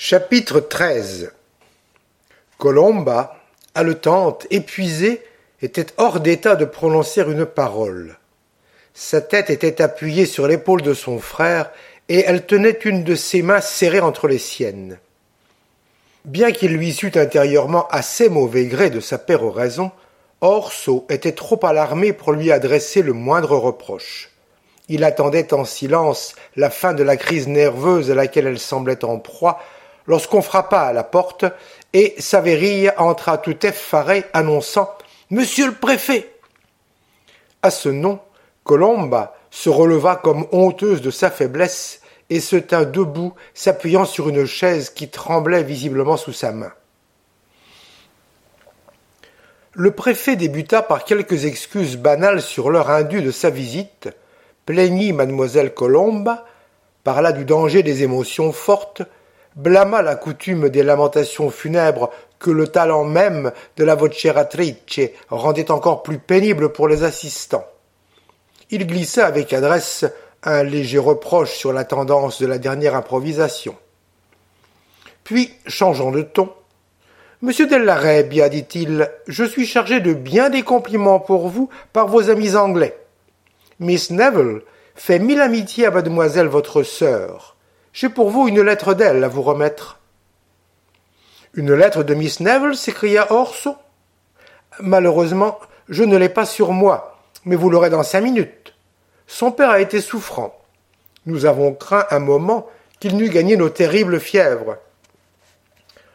Chapitre XIII Colomba, haletante, épuisée, était hors d'état de prononcer une parole. Sa tête était appuyée sur l'épaule de son frère, et elle tenait une de ses mains serrée entre les siennes. Bien qu'il lui sût intérieurement assez mauvais gré de sa péroraison, Orso était trop alarmé pour lui adresser le moindre reproche. Il attendait en silence la fin de la crise nerveuse à laquelle elle semblait en proie, lorsqu'on frappa à la porte, et Savéry entra tout effaré, annonçant Monsieur le préfet. À ce nom, Colomba se releva comme honteuse de sa faiblesse et se tint debout, s'appuyant sur une chaise qui tremblait visiblement sous sa main. Le préfet débuta par quelques excuses banales sur l'heure indue de sa visite, plaignit mademoiselle Colomba, parla du danger des émotions fortes, blâma la coutume des lamentations funèbres que le talent même de la voceratrice rendait encore plus pénible pour les assistants. Il glissa avec adresse un léger reproche sur la tendance de la dernière improvisation. Puis, changeant de ton, Monsieur Dellarebia, dit-il, je suis chargé de bien des compliments pour vous par vos amis anglais. Miss Neville fait mille amitiés à mademoiselle votre sœur. J'ai pour vous une lettre d'elle à vous remettre. Une lettre de Miss Neville s'écria Orso. Malheureusement, je ne l'ai pas sur moi, mais vous l'aurez dans cinq minutes. Son père a été souffrant. Nous avons craint un moment qu'il n'eût gagné nos terribles fièvres.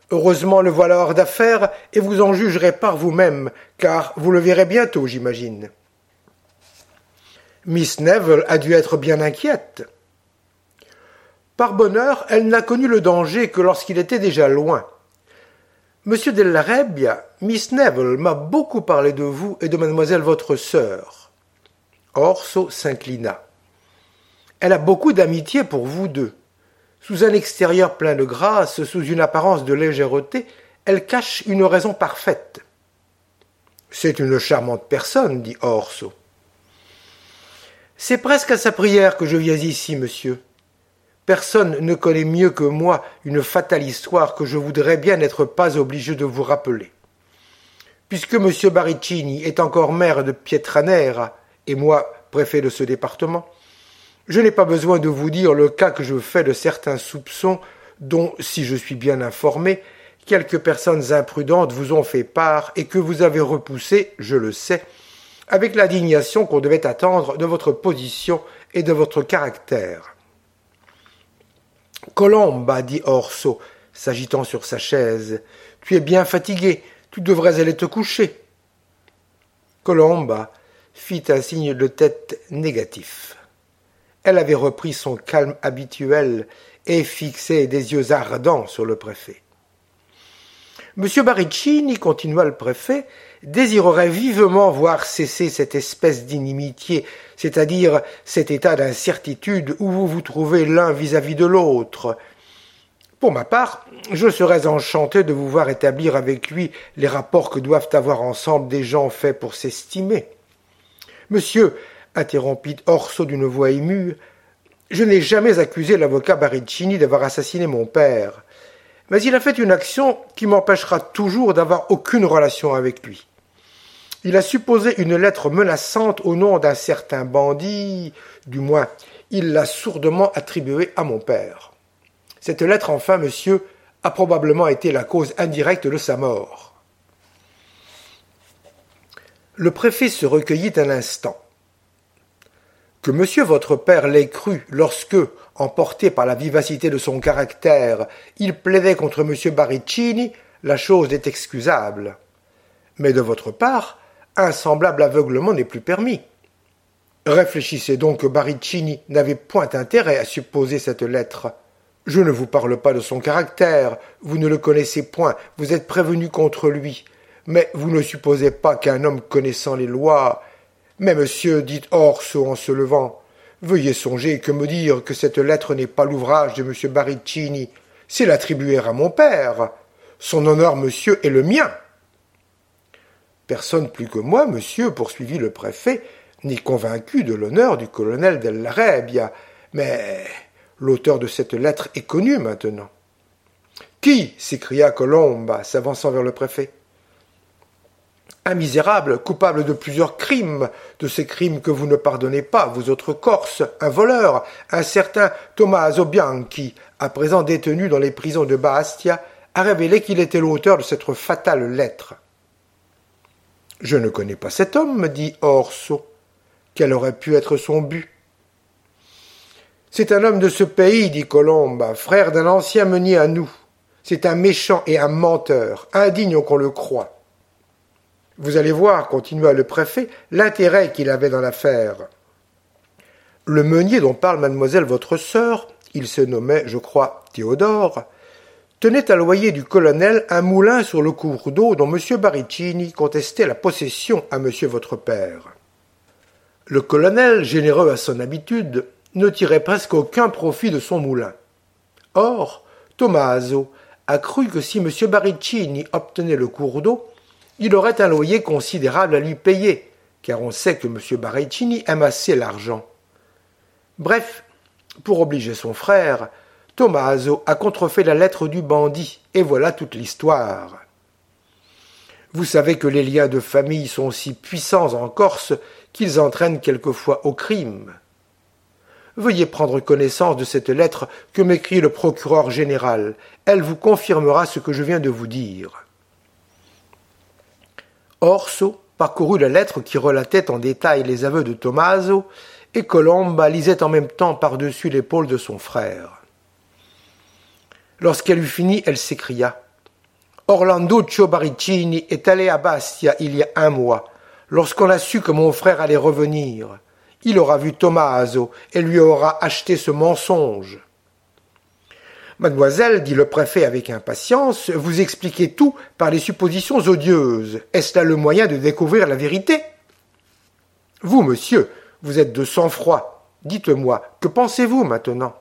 Heureusement le voilà hors d'affaires, et vous en jugerez par vous-même, car vous le verrez bientôt, j'imagine. Miss Neville a dû être bien inquiète. Par bonheur, elle n'a connu le danger que lorsqu'il était déjà loin. Monsieur Della Miss Neville m'a beaucoup parlé de vous et de mademoiselle votre sœur. Orso s'inclina. Elle a beaucoup d'amitié pour vous deux. Sous un extérieur plein de grâce, sous une apparence de légèreté, elle cache une raison parfaite. C'est une charmante personne, dit Orso. C'est presque à sa prière que je viens ici, monsieur. Personne ne connaît mieux que moi une fatale histoire que je voudrais bien n'être pas obligé de vous rappeler. Puisque M. Baricini est encore maire de Pietranera et moi préfet de ce département, je n'ai pas besoin de vous dire le cas que je fais de certains soupçons dont, si je suis bien informé, quelques personnes imprudentes vous ont fait part et que vous avez repoussé, je le sais, avec l'indignation qu'on devait attendre de votre position et de votre caractère. Colomba, dit Orso, s'agitant sur sa chaise, tu es bien fatigué, tu devrais aller te coucher. Colomba fit un signe de tête négatif. Elle avait repris son calme habituel et fixait des yeux ardents sur le préfet. Monsieur Baricini, continua le préfet, désirerait vivement voir cesser cette espèce d'inimitié, c'est-à-dire cet état d'incertitude où vous vous trouvez l'un vis-à-vis de l'autre. Pour ma part, je serais enchanté de vous voir établir avec lui les rapports que doivent avoir ensemble des gens faits pour s'estimer. Monsieur, interrompit Orso d'une voix émue, je n'ai jamais accusé l'avocat Baricini d'avoir assassiné mon père, mais il a fait une action qui m'empêchera toujours d'avoir aucune relation avec lui. Il a supposé une lettre menaçante au nom d'un certain bandit, du moins, il l'a sourdement attribuée à mon père. Cette lettre, enfin, monsieur, a probablement été la cause indirecte de sa mort. Le préfet se recueillit un instant. Que monsieur votre père l'ait cru lorsque, emporté par la vivacité de son caractère, il plaidait contre monsieur Baricini, la chose est excusable. Mais de votre part, un semblable aveuglement n'est plus permis. Réfléchissez donc que Baricini n'avait point intérêt à supposer cette lettre. Je ne vous parle pas de son caractère, vous ne le connaissez point, vous êtes prévenu contre lui. Mais vous ne supposez pas qu'un homme connaissant les lois. Mais monsieur, dit Orso en se levant, veuillez songer que me dire que cette lettre n'est pas l'ouvrage de monsieur Baricini, c'est l'attribuer à mon père. Son honneur, monsieur, est le mien. Personne plus que moi, monsieur, poursuivit le préfet, n'est convaincu de l'honneur du colonel Dell'Arabia, mais l'auteur de cette lettre est connu maintenant. Qui? s'écria Colomba, s'avançant vers le préfet. Un misérable, coupable de plusieurs crimes, de ces crimes que vous ne pardonnez pas, vous autres Corses, un voleur, un certain Tommaso Bianchi, à présent détenu dans les prisons de Bastia, a révélé qu'il était l'auteur de cette fatale lettre. Je ne connais pas cet homme, dit Orso. Quel aurait pu être son but? C'est un homme de ce pays, dit Colomba, frère d'un ancien meunier à nous. C'est un méchant et un menteur, indigne qu'on le croit. Vous allez voir, continua le préfet, l'intérêt qu'il avait dans l'affaire. Le meunier dont parle mademoiselle votre sœur, il se nommait, je crois, Théodore, tenait à loyer du colonel un moulin sur le cours d'eau dont M. Baricini contestait la possession à monsieur votre père. Le colonel, généreux à son habitude, ne tirait presque aucun profit de son moulin. Or, Tommaso a cru que si M. Baricini obtenait le cours d'eau, il aurait un loyer considérable à lui payer, car on sait que M. Barrettini aime assez l'argent. Bref, pour obliger son frère, Tommaso a contrefait la lettre du bandit, et voilà toute l'histoire. Vous savez que les liens de famille sont si puissants en Corse qu'ils entraînent quelquefois au crime. Veuillez prendre connaissance de cette lettre que m'écrit le procureur général. Elle vous confirmera ce que je viens de vous dire. Orso parcourut la lettre qui relatait en détail les aveux de Tommaso, et Colomba lisait en même temps par-dessus l'épaule de son frère. Lorsqu'elle eut fini, elle s'écria. Orlando Baricini est allé à Bastia il y a un mois, lorsqu'on a su que mon frère allait revenir. Il aura vu Tommaso et lui aura acheté ce mensonge. Mademoiselle, dit le préfet avec impatience, vous expliquez tout par des suppositions odieuses. Est-ce là le moyen de découvrir la vérité? Vous, monsieur, vous êtes de sang-froid. Dites-moi, que pensez-vous maintenant?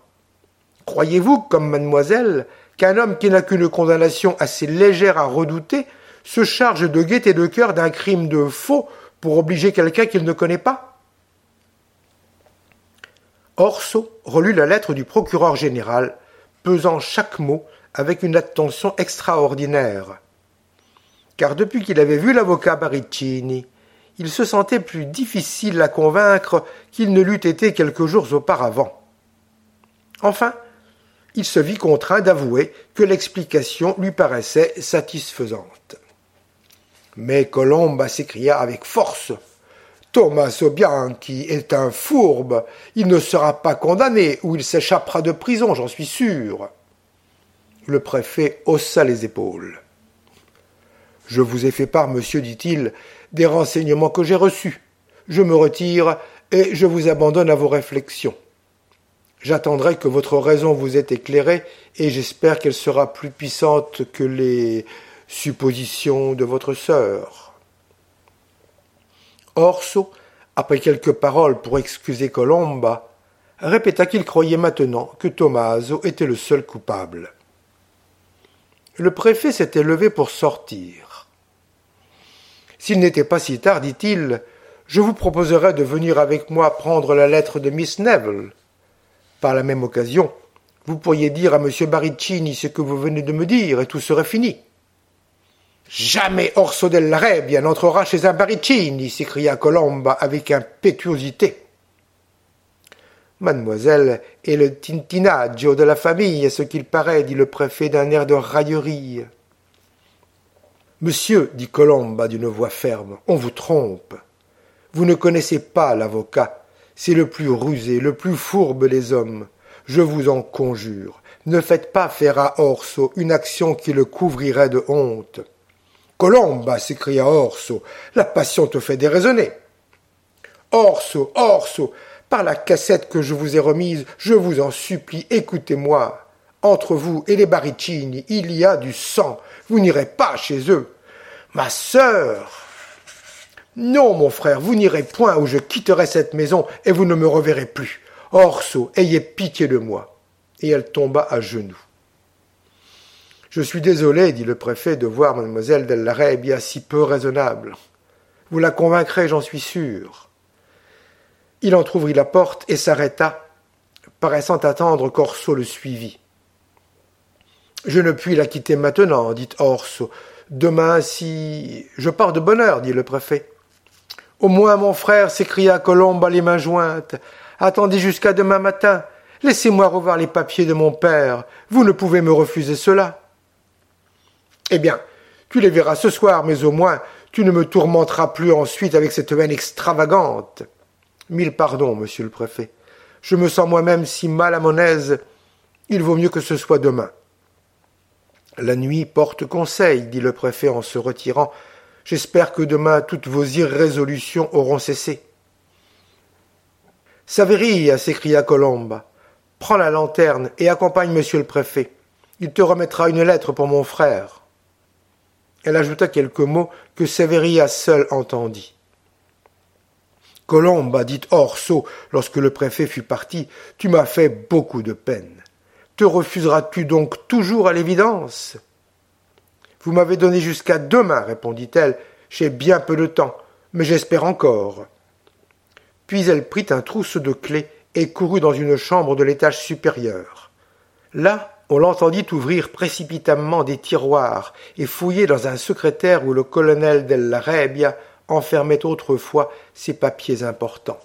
Croyez-vous, comme mademoiselle, qu'un homme qui n'a qu'une condamnation assez légère à redouter se charge de gaieté de cœur d'un crime de faux pour obliger quelqu'un qu'il ne connaît pas? Orso relut la lettre du procureur général pesant chaque mot avec une attention extraordinaire. Car depuis qu'il avait vu l'avocat Baricini, il se sentait plus difficile à convaincre qu'il ne l'eût été quelques jours auparavant. Enfin, il se vit contraint d'avouer que l'explication lui paraissait satisfaisante. Mais Colomba s'écria avec force. Thomas Bianchi est un fourbe. Il ne sera pas condamné ou il s'échappera de prison, j'en suis sûr. Le préfet haussa les épaules. Je vous ai fait part, monsieur, dit-il, des renseignements que j'ai reçus. Je me retire et je vous abandonne à vos réflexions. J'attendrai que votre raison vous ait éclairée et j'espère qu'elle sera plus puissante que les suppositions de votre sœur. Orso, après quelques paroles pour excuser Colomba, répéta qu'il croyait maintenant que Tommaso était le seul coupable. Le préfet s'était levé pour sortir. S'il n'était pas si tard, dit-il, je vous proposerais de venir avec moi prendre la lettre de Miss Neville. Par la même occasion, vous pourriez dire à M. Baricini ce que vous venez de me dire, et tout serait fini. Jamais Orso della Rebbia n'entrera chez un Baricini, s'écria Colomba avec impétuosité. Mademoiselle est le tintinaggio de la famille, ce qu'il paraît, dit le préfet d'un air de raillerie. Monsieur, dit Colomba d'une voix ferme, on vous trompe. Vous ne connaissez pas l'avocat. C'est le plus rusé, le plus fourbe des hommes. Je vous en conjure. Ne faites pas faire à Orso une action qui le couvrirait de honte. Colomba, s'écria Orso, la passion te fait déraisonner. Orso, Orso, par la cassette que je vous ai remise, je vous en supplie, écoutez-moi. Entre vous et les Baricini, il y a du sang. Vous n'irez pas chez eux. Ma sœur. Non, mon frère, vous n'irez point où je quitterai cette maison et vous ne me reverrez plus. Orso, ayez pitié de moi. Et elle tomba à genoux. Je suis désolé, dit le préfet, de voir mademoiselle Della si peu raisonnable. Vous la convaincrez, j'en suis sûr. Il entr'ouvrit la porte et s'arrêta, paraissant attendre qu'Orso le suivît. Je ne puis la quitter maintenant, dit Orso. Demain, si. Je pars de bonne heure, dit le préfet. Au moins, mon frère, s'écria Colombe les mains jointes. Attendez jusqu'à demain matin. Laissez-moi revoir les papiers de mon père. Vous ne pouvez me refuser cela. Eh bien, tu les verras ce soir, mais au moins tu ne me tourmenteras plus ensuite avec cette haine extravagante. Mille pardons, monsieur le préfet. Je me sens moi-même si mal à mon aise. Il vaut mieux que ce soit demain. La nuit porte conseil, dit le préfet en se retirant. J'espère que demain toutes vos irrésolutions auront cessé. Savéry, s'écria Colombe. Prends la lanterne et accompagne monsieur le préfet. Il te remettra une lettre pour mon frère. Elle ajouta quelques mots que Sévéria seul entendit. Colombe, dit Orso, lorsque le préfet fut parti, tu m'as fait beaucoup de peine. Te refuseras-tu donc toujours à l'évidence? Vous m'avez donné jusqu'à demain, répondit-elle. J'ai bien peu de temps, mais j'espère encore. Puis elle prit un trousseau de clés et courut dans une chambre de l'étage supérieur. Là, on l'entendit ouvrir précipitamment des tiroirs et fouiller dans un secrétaire où le colonel Della Rebia enfermait autrefois ses papiers importants.